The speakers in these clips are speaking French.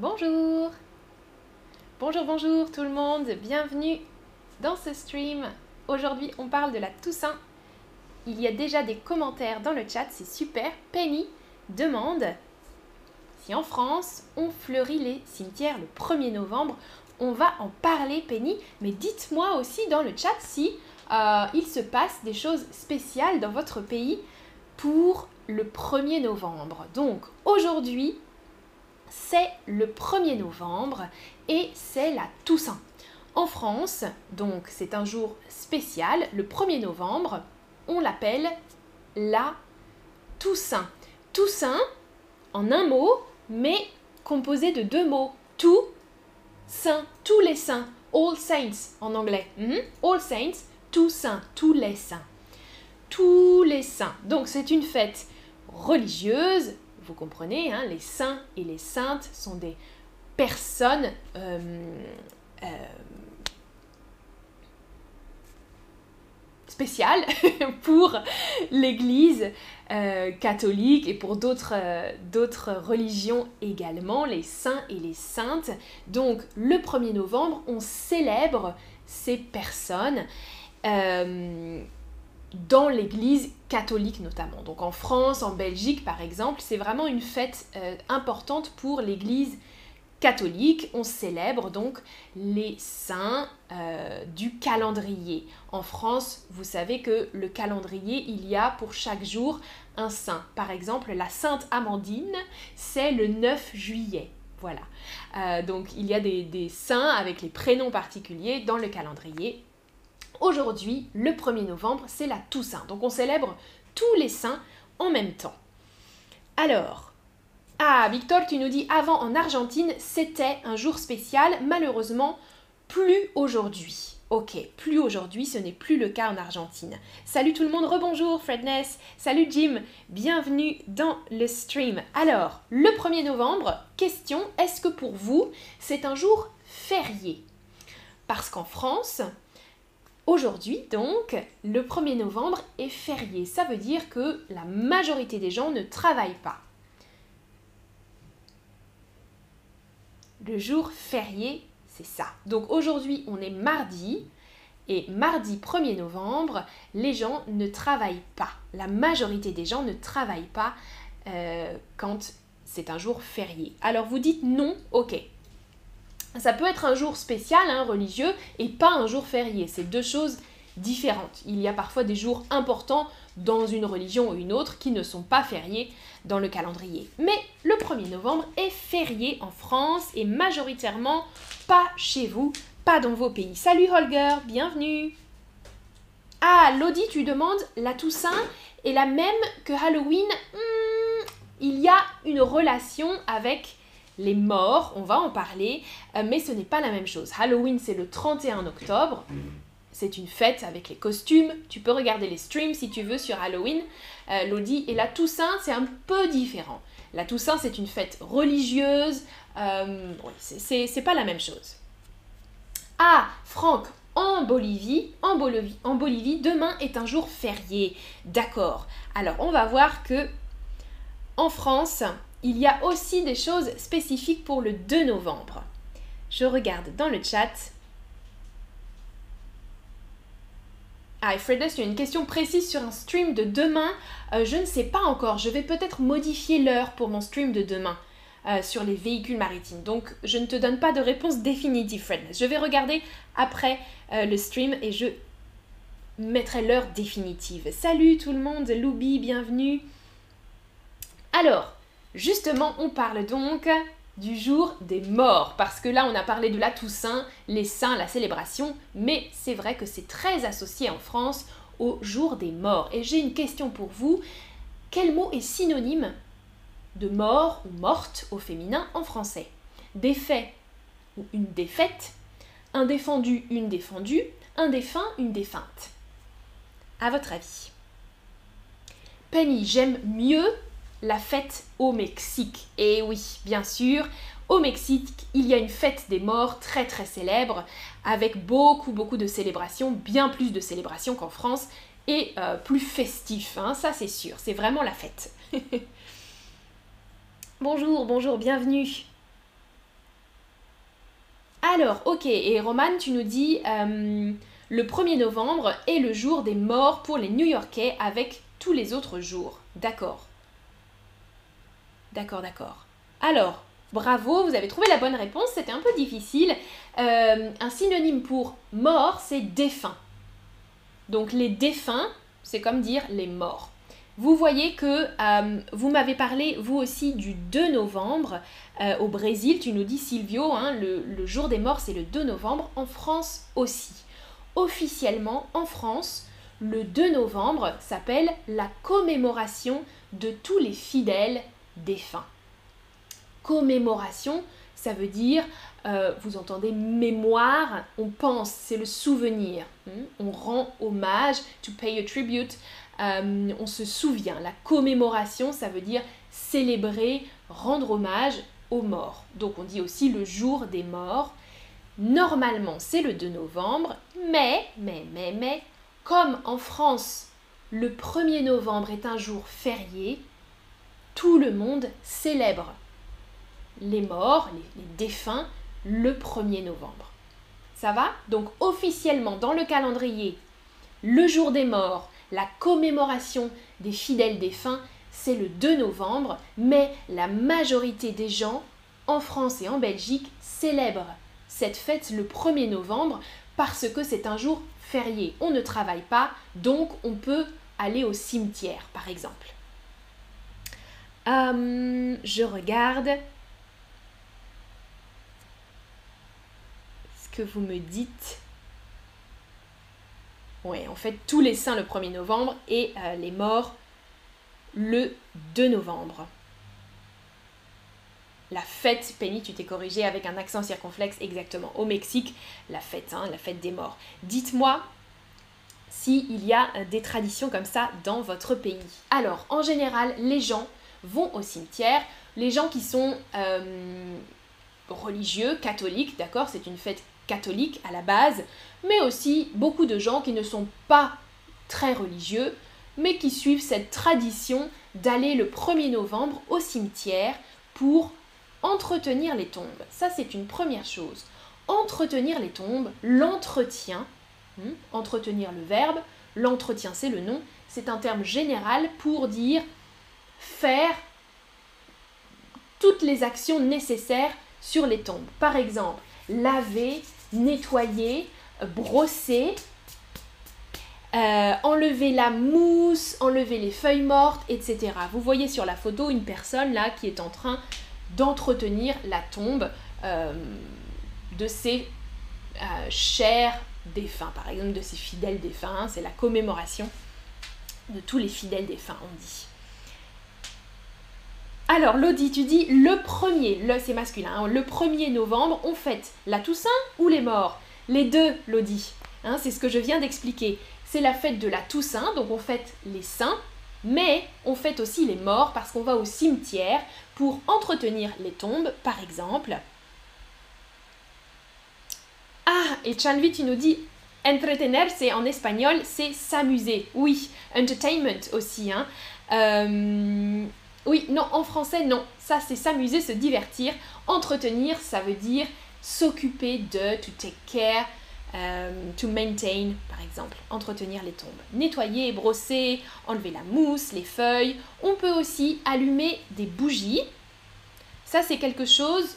Bonjour Bonjour, bonjour tout le monde, bienvenue dans ce stream. Aujourd'hui, on parle de la Toussaint. Il y a déjà des commentaires dans le chat, c'est super. Penny demande si en France, on fleurit les cimetières le 1er novembre. On va en parler, Penny, mais dites-moi aussi dans le chat si euh, il se passe des choses spéciales dans votre pays pour le 1er novembre. Donc aujourd'hui, c'est le 1er novembre et c'est la Toussaint. En France, donc c'est un jour spécial, le 1er novembre, on l'appelle la Toussaint. Toussaint, en un mot, mais composé de deux mots. Tout, saint, tous les saints, all saints en anglais. Mhm. All saints, tous saints, tous les saints. Tous les saints. Donc c'est une fête religieuse, vous comprenez, hein, les saints et les saintes sont des personnes euh, euh, spéciales pour l'Église euh, catholique et pour d'autres d'autres religions également, les saints et les saintes. Donc le 1er novembre, on célèbre ces personnes dans l'Église catholique notamment. Donc en France, en Belgique par exemple, c'est vraiment une fête euh, importante pour l'Église catholique. On célèbre donc les saints euh, du calendrier. En France, vous savez que le calendrier, il y a pour chaque jour un saint. Par exemple, la Sainte Amandine, c'est le 9 juillet. Voilà. Euh, donc il y a des saints avec les prénoms particuliers dans le calendrier Aujourd'hui, le 1er novembre, c'est la Toussaint. Donc on célèbre tous les saints en même temps. Alors, ah, Victor, tu nous dis avant en Argentine, c'était un jour spécial. Malheureusement, plus aujourd'hui. Ok, plus aujourd'hui, ce n'est plus le cas en Argentine. Salut tout le monde, rebonjour Fredness, salut Jim, bienvenue dans le stream. Alors, le 1er novembre, question, est-ce que pour vous, c'est un jour férié? Parce qu'en France, Aujourd'hui, donc, le 1er novembre est férié. Ça veut dire que la majorité des gens ne travaillent pas. Le jour férié, c'est ça. Donc aujourd'hui, on est mardi. Et mardi 1er novembre, les gens ne travaillent pas. La majorité des gens ne travaillent pas euh, quand c'est un jour férié. Alors vous dites non, ok. Ça peut être un jour spécial, hein, religieux, et pas un jour férié. C'est deux choses différentes. Il y a parfois des jours importants dans une religion ou une autre qui ne sont pas fériés dans le calendrier. Mais le 1er novembre est férié en France et majoritairement pas chez vous, pas dans vos pays. Salut Holger, bienvenue. Ah, Lodi, tu demandes, la Toussaint est la même que Halloween? Hmm, Il y a une relation avec les morts, on va en parler, euh, mais ce n'est pas la même chose. Halloween, c'est le 31 octobre. C'est une fête avec les costumes. Tu peux regarder les streams si tu veux sur Halloween. Euh, Lodi et la Toussaint, c'est un peu différent. La Toussaint, c'est une fête religieuse. Euh, c'est pas la même chose. Ah, Franck, en Bolivie, en Bolivie, en Bolivie, demain est un jour férié. D'accord. Alors, on va voir que en France, il y a aussi des choses spécifiques pour le 2 novembre. Je regarde dans le chat. Ah, et tu as une question précise sur un stream de demain. Euh, je ne sais pas encore. Je vais peut-être modifier l'heure pour mon stream de demain euh, sur les véhicules maritimes. Donc, je ne te donne pas de réponse définitive, Fredness. Je vais regarder après euh, le stream et je mettrai l'heure définitive. Salut tout le monde, Loubi, bienvenue. Alors, Justement, on parle donc du jour des morts, parce que là on a parlé de la Toussaint, les saints, la célébration, mais c'est vrai que c'est très associé en France au jour des morts. Et j'ai une question pour vous, quel mot est synonyme de mort ou morte au féminin en français? Défait ou une défaite, un défendu, une défendue, un défunt, une défunte. À votre avis Penny, j'aime mieux la fête au Mexique. Et oui, bien sûr, au Mexique, il y a une fête des morts très très célèbre, avec beaucoup beaucoup de célébrations, bien plus de célébrations qu'en France, et euh, plus festif, hein, ça c'est sûr, c'est vraiment la fête. bonjour, bonjour, bienvenue. Alors, ok, et Roman, tu nous dis euh, le 1er novembre est le jour des morts pour les New-Yorkais avec tous les autres jours. D'accord. D'accord, d'accord. Alors, bravo, vous avez trouvé la bonne réponse, c'était un peu difficile. Euh, un synonyme pour mort, c'est défunt. Donc les défunts, c'est comme dire les morts. Vous voyez que euh, vous m'avez parlé, vous aussi, du 2 novembre euh, au Brésil. Tu nous dis, Silvio, hein, le, le jour des morts, c'est le 2 novembre. En France aussi. Officiellement, en France, le 2 novembre s'appelle la commémoration de tous les fidèles défunts. Commémoration, ça veut dire, euh, vous entendez mémoire, on pense, c'est le souvenir. Hmm? On rend hommage, to pay a tribute, euh, on se souvient. La commémoration, ça veut dire célébrer, rendre hommage aux morts. Donc on dit aussi le jour des morts. Normalement, c'est le 2 novembre, mais, mais, mais, mais, comme en France, le 1er novembre est un jour férié, tout le monde célèbre les morts, les, défunts, le 1er novembre. Ça va? Donc officiellement dans le calendrier, le jour des morts, la commémoration des fidèles défunts, c'est le 2 novembre, mais la majorité des gens en France et en Belgique célèbrent cette fête le 1er novembre parce que c'est un jour férié. On ne travaille pas, donc on peut aller au cimetière, par exemple. Hum, je regarde. Ce que vous me dites? Oui, en fait, tous les saints le 1er novembre et euh, les morts le 2 novembre. La fête, Penny, tu t'es corrigée avec un accent circonflexe exactement. Au Mexique, la fête, hein, la fête des morts. Dites-moi s'il y a des traditions comme ça dans votre pays. Alors, en général, les gens vont au cimetière. Les gens qui sont euh, religieux, catholiques, d'accord, c'est une fête catholique à la base, mais aussi beaucoup de gens qui ne sont pas très religieux, mais qui suivent cette tradition d'aller le 1er novembre au cimetière pour entretenir les tombes. Ça, c'est une première chose. Entretenir les tombes, l'entretien, hmm, entretenir le verbe, l'entretien, c'est le nom, c'est un terme général pour dire faire toutes les actions nécessaires sur les tombes. Par exemple, laver, nettoyer, brosser, euh, enlever la mousse, enlever les feuilles mortes, etc. Vous voyez sur la photo une personne là qui est en train d'entretenir la tombe euh, de ses euh, chers défunts, par exemple de ses fidèles défunts. C'est la commémoration de tous les fidèles défunts, on dit. Alors, Lodi, tu dis le premier, le c'est masculin, hein, le 1er novembre, on fête la Toussaint ou les morts? Les deux, Lodi. Hein, c'est ce que je viens d'expliquer. C'est la fête de la Toussaint, donc on fête les saints, mais on fête aussi les morts parce qu'on va au cimetière pour entretenir les tombes, par exemple. Ah, et Chanvi, tu nous dis entretener, c'est en espagnol, c'est s'amuser. Oui, entertainment aussi. Hein. Euh, oui, non, en français, non. Ça, c'est s'amuser, se divertir. Entretenir, ça veut dire s'occuper de, to take care, euh, to maintain, par exemple. Entretenir les tombes. Nettoyer, brosser, enlever la mousse, les feuilles. On peut aussi allumer des bougies. Ça, c'est quelque chose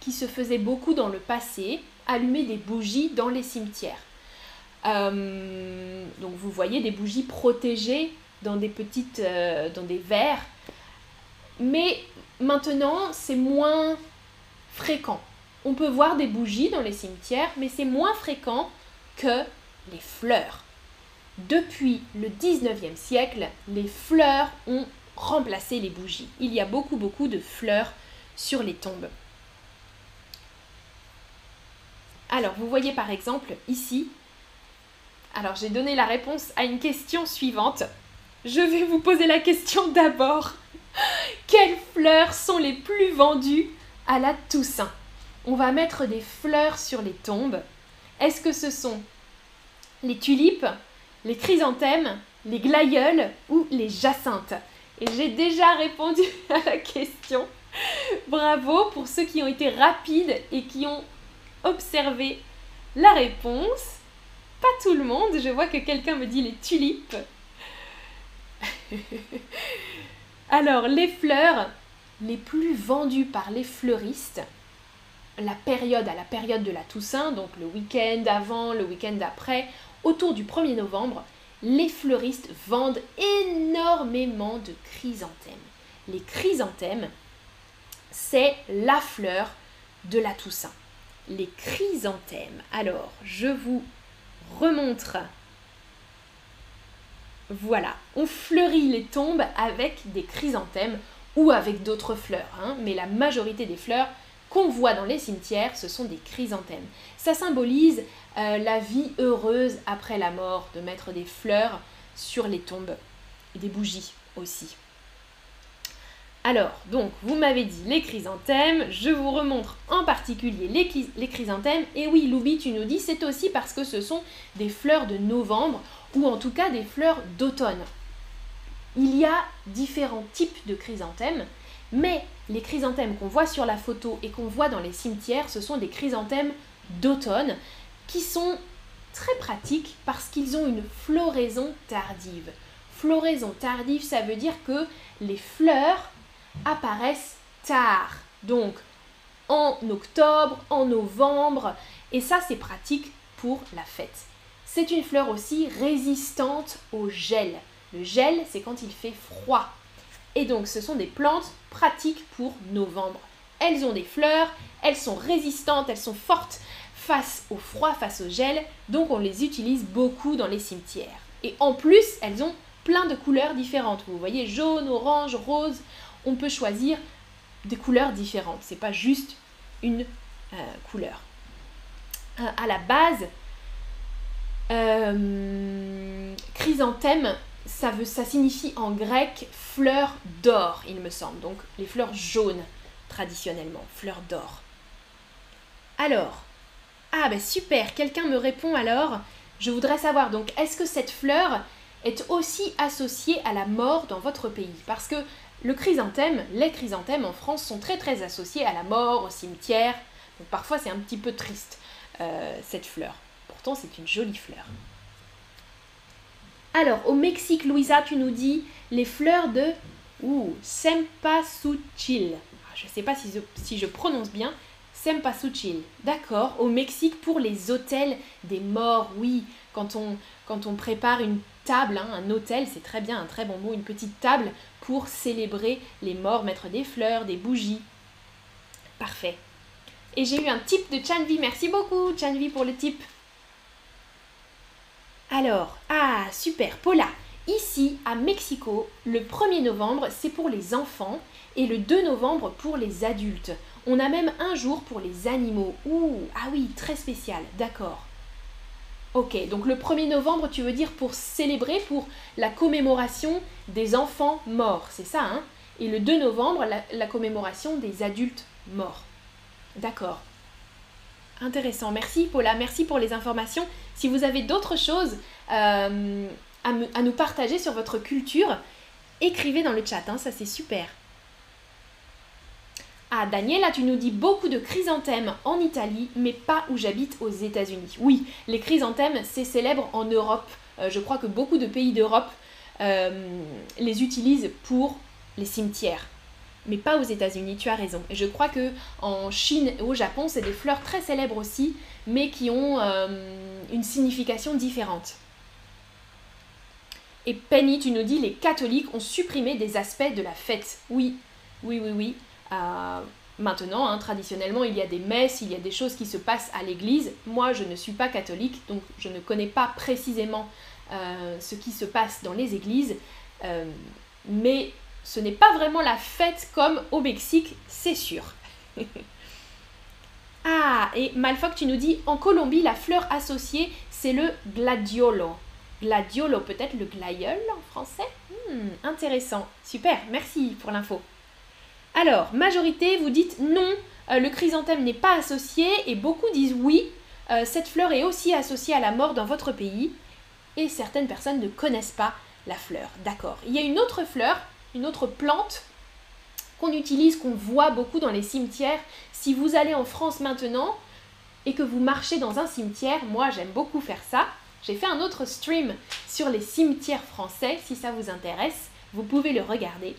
qui se faisait beaucoup dans le passé. Allumer des bougies dans les cimetières. Euh, donc vous voyez des bougies protégées dans des petites, euh, dans des verres mais maintenant, c'est moins fréquent. On peut voir des bougies dans les cimetières, mais c'est moins fréquent que les fleurs. Depuis le 19e siècle, les fleurs ont remplacé les bougies. Il y a beaucoup, beaucoup de fleurs sur les tombes. Alors, vous voyez par exemple ici, alors j'ai donné la réponse à une question suivante. Je vais vous poser la question d'abord. Quelles fleurs sont les plus vendues à la Toussaint? On va mettre des fleurs sur les tombes. Est-ce que ce sont les tulipes, les chrysanthèmes, les glaïeuls ou les jacinthes? Et j'ai déjà répondu à la question. Bravo pour ceux qui ont été rapides et qui ont observer la réponse. Pas tout le monde, je vois que quelqu'un me dit les tulipes. Alors, les fleurs les plus vendues par les fleuristes, la période à la période de la Toussaint, donc le week-end avant, le week-end après, autour du 1er novembre, les fleuristes vendent énormément de chrysanthèmes. Les chrysanthèmes, c'est la fleur de la Toussaint. Les chrysanthèmes. Alors, je vous remontre. Voilà, on fleurit les tombes avec des chrysanthèmes ou avec d'autres fleurs, hein. mais la majorité des fleurs qu'on voit dans les cimetières, ce sont des chrysanthèmes. Ça symbolise euh, la vie heureuse après la mort, de mettre des fleurs sur les tombes et des bougies aussi. Alors, donc, vous m'avez dit les chrysanthèmes, je vous remontre en particulier les, chrysanthèmes. Et oui, Loubi, tu nous dis, c'est aussi parce que ce sont des fleurs de novembre, ou en tout cas des fleurs d'automne. Il y a différents types de chrysanthèmes, mais les chrysanthèmes qu'on voit sur la photo et qu'on voit dans les cimetières, ce sont des chrysanthèmes d'automne qui sont très pratiques parce qu'ils ont une floraison tardive. Floraison tardive, ça veut dire que les fleurs apparaissent tard. Donc en octobre, en novembre, et ça c'est pratique pour la fête. C'est une fleur aussi résistante au gel. Le gel, c'est quand il fait froid. Et donc ce sont des plantes pratiques pour novembre. Elles ont des fleurs, elles sont résistantes, elles sont fortes face au froid, face au gel, donc on les utilise beaucoup dans les cimetières. Et en plus, elles ont plein de couleurs différentes. Vous voyez, jaune, orange, rose, on peut choisir des couleurs différentes. C'est pas juste une euh, couleur. Euh, à la base, euh, chrysanthème, ça, veut, ça signifie en grec fleur d'or, il me semble. Donc les fleurs jaunes, traditionnellement, fleurs d'or. Alors, ah ben super, quelqu'un me répond alors. Je voudrais savoir, donc, est-ce que cette fleur est aussi associée à la mort dans votre pays? Parce que le chrysanthème, les chrysanthèmes en France sont très très associés à la mort, au cimetière. Donc parfois c'est un petit peu triste, euh, cette fleur. Pourtant c'est une jolie fleur. Alors, au Mexique, Louisa, tu nous dis les fleurs de ouh, Sempasuchil. Ah, je ne sais pas si je, si je prononce bien. Sempasuchil. D'accord. Au Mexique, pour les hôtels des morts, oui. Quand on, quand on prépare une table, hein, un hôtel, c'est très bien, un très bon mot, une petite table pour célébrer les morts, mettre des fleurs, des bougies. Parfait. Et j'ai eu un type de Chanvi. Merci beaucoup, Chanvi, pour le type. Alors, ah, super, Paula. Ici, à Mexico, le 1er novembre, c'est pour les enfants et le 2 novembre pour les adultes. On a même un jour pour les animaux. Ouh, ah oui, très spécial, d'accord. Ok, donc le 1er novembre, tu veux dire pour célébrer, pour la commémoration des enfants morts, c'est ça, hein? Et le 2 novembre, la, commémoration des adultes morts. D'accord. Intéressant, merci Paula, merci pour les informations. Si vous avez d'autres choses euh, à, nous partager sur votre culture, écrivez dans le chat, hein, ça c'est super. Ah, Daniela, tu nous dis beaucoup de chrysanthèmes en Italie, mais pas où j'habite aux États-Unis. Oui, les chrysanthèmes, c'est célèbre en Europe. Euh, je crois que beaucoup de pays d'Europe euh, les utilisent pour les cimetières. Mais pas aux États-Unis, tu as raison. Et je crois que en Chine et au Japon, c'est des fleurs très célèbres aussi, mais qui ont euh, une signification différente. Et Penny, tu nous dis, les catholiques ont supprimé des aspects de la fête. Oui, oui, oui, oui. Maintenant, hein, traditionnellement, il y a des messes, il y a des choses qui se passent à l'église. Moi, je ne suis pas catholique, donc je ne connais pas précisément euh, ce qui se passe dans les églises. Euh, mais ce n'est pas vraiment la fête comme au Mexique, c'est sûr. ah, et Malfoc, tu nous dis, en Colombie, la fleur associée, c'est le gladiolo. Gladiolo, peut-être le glaïeul en français? Hmm, Intéressant. Super, merci pour l'info. Alors, majorité, vous dites non, euh, le chrysanthème n'est pas associé, et beaucoup disent oui, euh, cette fleur est aussi associée à la mort dans votre pays, et certaines personnes ne connaissent pas la fleur. D'accord. Il y a une autre fleur, une autre plante qu'on utilise, qu'on voit beaucoup dans les cimetières. Si vous allez en France maintenant, et que vous marchez dans un cimetière, moi j'aime beaucoup faire ça. J'ai fait un autre stream sur les cimetières français, si ça vous intéresse, vous pouvez le regarder.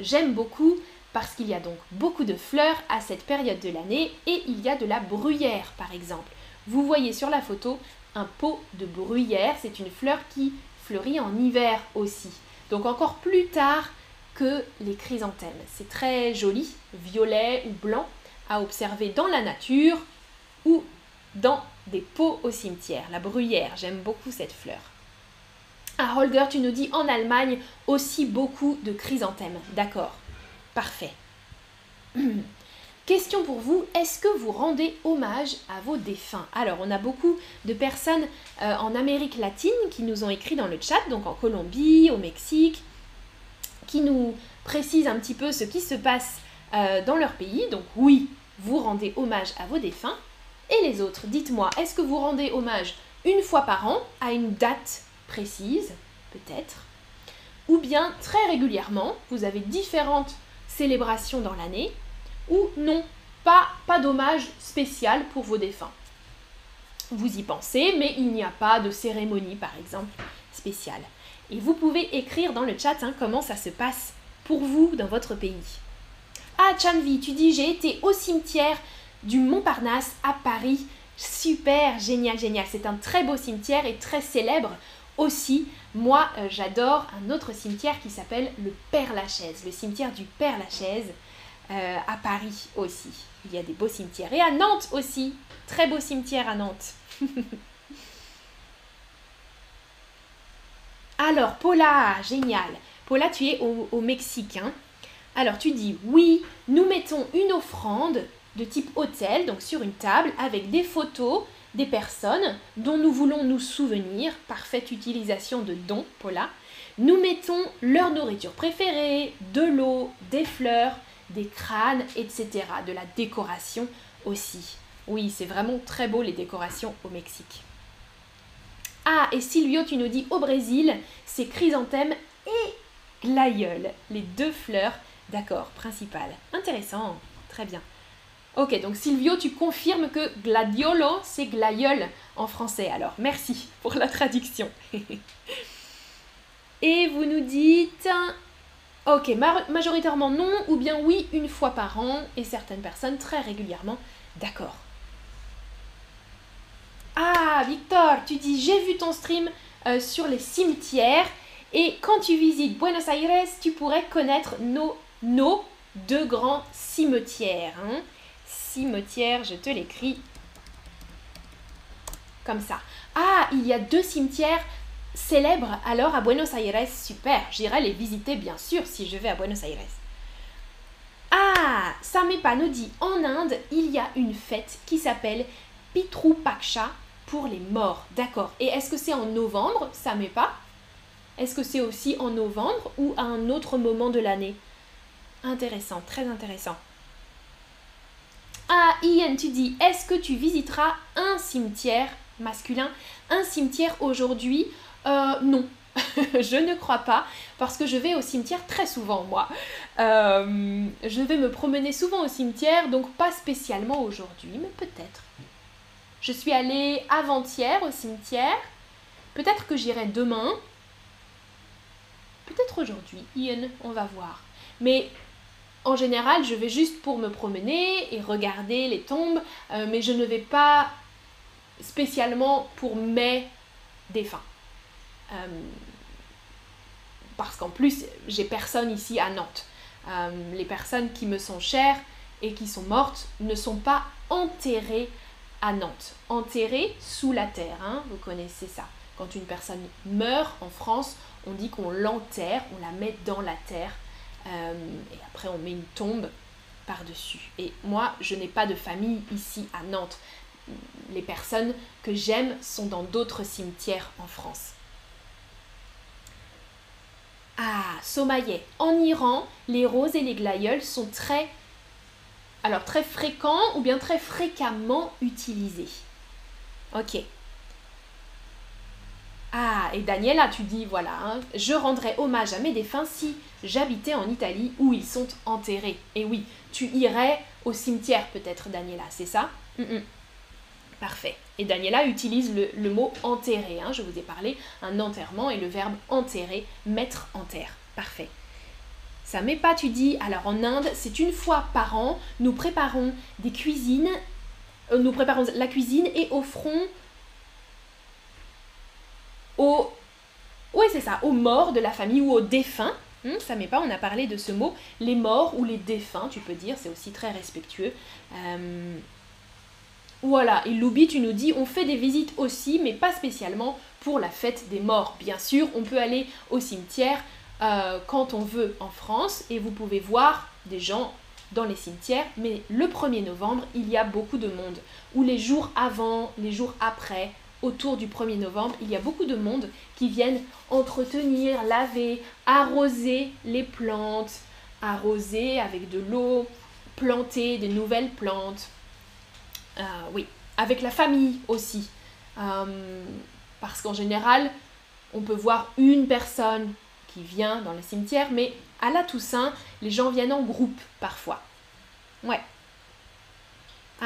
J'aime beaucoup parce qu'il y a donc beaucoup de fleurs à cette période de l'année et il y a de la bruyère par exemple. Vous voyez sur la photo un pot de bruyère, c'est une fleur qui fleurit en hiver aussi. Donc encore plus tard que les chrysanthèmes. C'est très joli, violet ou blanc, à observer dans la nature ou dans des pots au cimetière. La bruyère, j'aime beaucoup cette fleur. Ah, Holger, tu nous dis en Allemagne aussi beaucoup de chrysanthèmes. D'accord, parfait. Question pour vous, est-ce que vous rendez hommage à vos défunts? Alors, on a beaucoup de personnes euh, en Amérique latine qui nous ont écrit dans le chat, donc en Colombie, au Mexique, qui nous précisent un petit peu ce qui se passe euh, dans leur pays. Donc oui, vous rendez hommage à vos défunts. Et les autres, dites-moi, est-ce que vous rendez hommage une fois par an à une date précise, peut-être? Ou bien très régulièrement, vous avez différentes célébrations dans l'année Ou non, pas, pas d'hommage spécial pour vos défunts Vous y pensez, mais il n'y a pas de cérémonie, par exemple, spéciale. Et vous pouvez écrire dans le chat hein, comment ça se passe pour vous dans votre pays. Ah, Chanvi, tu dis j'ai été au cimetière du Montparnasse à Paris. Super, génial, génial. C'est un très beau cimetière et très célèbre aussi. Moi, euh, j'adore un autre cimetière qui s'appelle le Père-Lachaise, le cimetière du Père-Lachaise euh, à Paris aussi. Il y a des beaux cimetières. Et à Nantes aussi. Très beau cimetière à Nantes. Alors, Paula, génial. Paula, tu es au, au Mexique. Hein alors tu dis oui, nous mettons une offrande de type hôtel, donc sur une table, avec des photos des personnes dont nous voulons nous souvenir. Parfaite utilisation de dons, Paula. Nous mettons leur nourriture préférée, de l'eau, des fleurs, des crânes, etc. De la décoration aussi. Oui, c'est vraiment très beau les décorations au Mexique. Ah, et Silvio, tu nous dis au Brésil, c'est chrysanthème et glaïeul, les deux fleurs D'accord, principal. Intéressant, très bien. Ok, donc Silvio, tu confirmes que gladiolo, c'est glaïeul en français. Alors, merci pour la traduction. Et vous nous dites... Ok, majoritairement non, ou bien oui, une fois par an, et certaines personnes très régulièrement. D'accord. Ah, Victor, tu dis j'ai vu ton stream euh, sur les cimetières, et quand tu visites Buenos Aires, tu pourrais connaître nos nos deux grands cimetières. Hein. Cimetière, je te l'écris comme ça. Ah, il y a deux cimetières célèbres alors à Buenos Aires. Super, j'irai les visiter bien sûr si je vais à Buenos Aires. Ah, Samepa nous dit en Inde, il y a une fête qui s'appelle Pitru Paksha pour les morts. D'accord. Et est-ce que c'est en novembre, Samepa Est-ce que c'est aussi en novembre ou à un autre moment de l'année? Intéressant, très intéressant. Ah, Ian, tu dis, est-ce que tu visiteras un cimetière masculin Un cimetière aujourd'hui? Euh, Non, je ne crois pas, parce que je vais au cimetière très souvent, moi. Euh, je vais me promener souvent au cimetière, donc pas spécialement aujourd'hui, mais peut-être. Je suis allée avant-hier au cimetière. Peut-être que j'irai demain. Peut-être aujourd'hui. Ian, on va voir. Mais en général, je vais juste pour me promener et regarder les tombes, euh, mais je ne vais pas spécialement pour mes défunts. Euh, parce qu'en plus, j'ai personne ici à Nantes. Euh, les personnes qui me sont chères et qui sont mortes ne sont pas enterrées à Nantes. Enterrées sous la terre, hein, vous connaissez ça. Quand une personne meurt en France, on dit qu'on l'enterre, on la met dans la terre et après, on met une tombe par-dessus. Et moi, je n'ai pas de famille ici à Nantes. Les personnes que j'aime sont dans d'autres cimetières en France. Ah, Somaillet. En Iran, les roses et les glaïeuls sont très, alors très fréquents ou bien très fréquemment utilisés. Ok. Ah, et Daniela, tu dis, voilà, hein, je rendrai hommage à mes défunts si j'habitais en Italie où ils sont enterrés. Et oui, tu irais au cimetière peut-être, Daniela, c'est ça? Parfait. Et Daniela utilise le, mot enterrer. Hein. je vous ai parlé, un enterrement et le verbe enterrer, mettre en terre. Parfait. Ça met pas, tu dis. Alors en Inde, c'est une fois par an, nous préparons des cuisines, euh, nous préparons la cuisine et offrons aux, oui c'est ça, aux morts de la famille ou aux défunts. Hmm, ça met pas, on a parlé de ce mot, les morts ou les défunts, tu peux dire, c'est aussi très respectueux. Euh, voilà, et Loubi, tu nous dis, on fait des visites aussi, mais pas spécialement pour la fête des morts. Bien sûr, on peut aller au cimetière euh, quand on veut en France, et vous pouvez voir des gens dans les cimetières, mais le 1er novembre, il y a beaucoup de monde. Ou les jours avant, les jours après, autour du 1er novembre, il y a beaucoup de monde qui viennent entretenir, laver, arroser les plantes, arroser avec de l'eau, planter des nouvelles plantes. Euh, oui, avec la famille aussi. Euh, parce qu'en général, on peut voir une personne qui vient dans le cimetière, mais à la Toussaint, les gens viennent en groupe parfois. Ouais.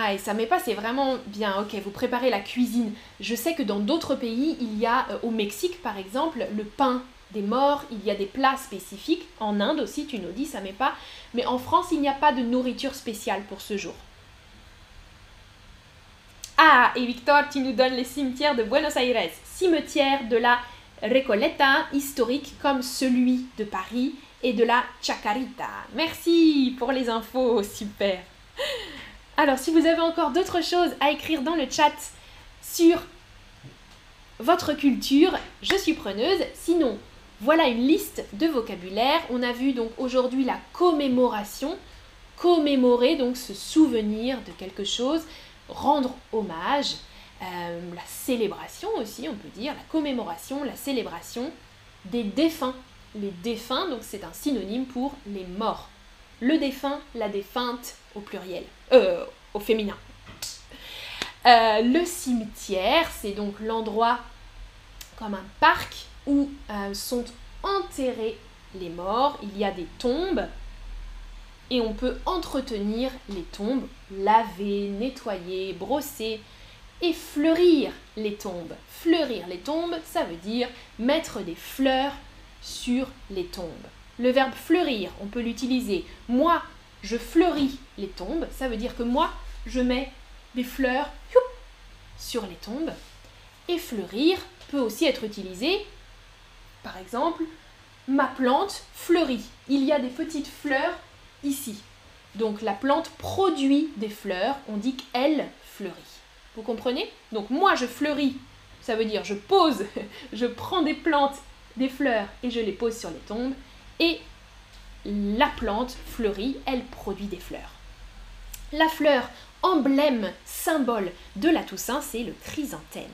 Ah, et ça met pas, c'est vraiment bien. Ok, vous préparez la cuisine. Je sais que dans d'autres pays, il y a, euh, au Mexique par exemple, le pain des morts, il y a des plats spécifiques. En Inde aussi, tu nous dis, ça met pas. Mais en France, il n'y a pas de nourriture spéciale pour ce jour. Ah, et Victor, tu nous donnes les cimetières de Buenos Aires. Cimetière de la Recoleta, historique comme celui de Paris et de la Chacarita. Merci pour les infos, super. Alors, si vous avez encore d'autres choses à écrire dans le chat sur votre culture, je suis preneuse. Sinon, voilà une liste de vocabulaire. On a vu donc aujourd'hui la commémoration. Commémorer, donc se souvenir de quelque chose rendre hommage, euh, la célébration aussi, on peut dire, la commémoration, la célébration des défunts. Les défunts, donc c'est un synonyme pour les morts. Le défunt, la défunte au pluriel, euh, au féminin. Euh, le cimetière, c'est donc l'endroit comme un parc où sont enterrés les morts. Il y a des tombes et on peut entretenir les tombes, laver, nettoyer, brosser et fleurir les tombes. Fleurir les tombes, ça veut dire mettre des fleurs sur les tombes. Le verbe fleurir, on peut l'utiliser. Moi, je fleuris les tombes, ça veut dire que moi, je mets des fleurs sur les tombes. Et fleurir peut aussi être utilisé, par exemple, ma plante fleurit. Il y a des petites fleurs ici. Donc la plante produit des fleurs, on dit qu'elle fleurit. Vous comprenez? Donc moi je fleuris, ça veut dire je pose, je prends des plantes, des fleurs et je les pose sur les tombes. Et la plante fleurit, elle produit des fleurs. La fleur, emblème, symbole de la Toussaint, c'est le chrysanthème.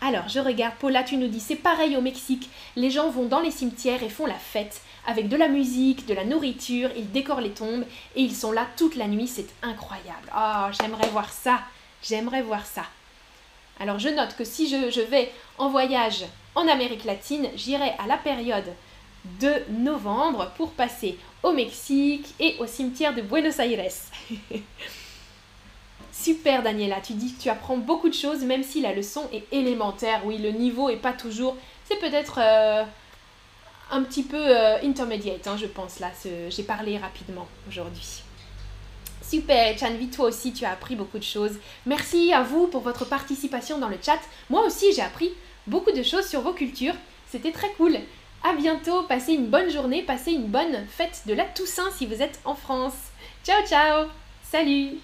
Alors, je regarde, Paula, tu nous dis, c'est pareil au Mexique. Les gens vont dans les cimetières et font la fête avec de la musique, de la nourriture, ils décorent les tombes et ils sont là toute la nuit, c'est incroyable. Oh, j'aimerais voir ça, j'aimerais voir ça. Alors je note que si je, vais en voyage en Amérique latine, j'irai à la période de novembre pour passer au Mexique et au cimetière de Buenos Aires. Super Daniela, tu dis que tu apprends beaucoup de choses même si la leçon est élémentaire. Oui, le niveau est pas toujours... C'est peut-être... Euh, un petit peu euh, intermediate, hein, je pense, là. J'ai parlé rapidement aujourd'hui. Super, Chanvi, toi aussi, tu as appris beaucoup de choses. Merci à vous pour votre participation dans le chat. Moi aussi, j'ai appris beaucoup de choses sur vos cultures. C'était très cool. À bientôt, passez une bonne journée, passez une bonne fête de la Toussaint si vous êtes en France. Ciao, ciao Salut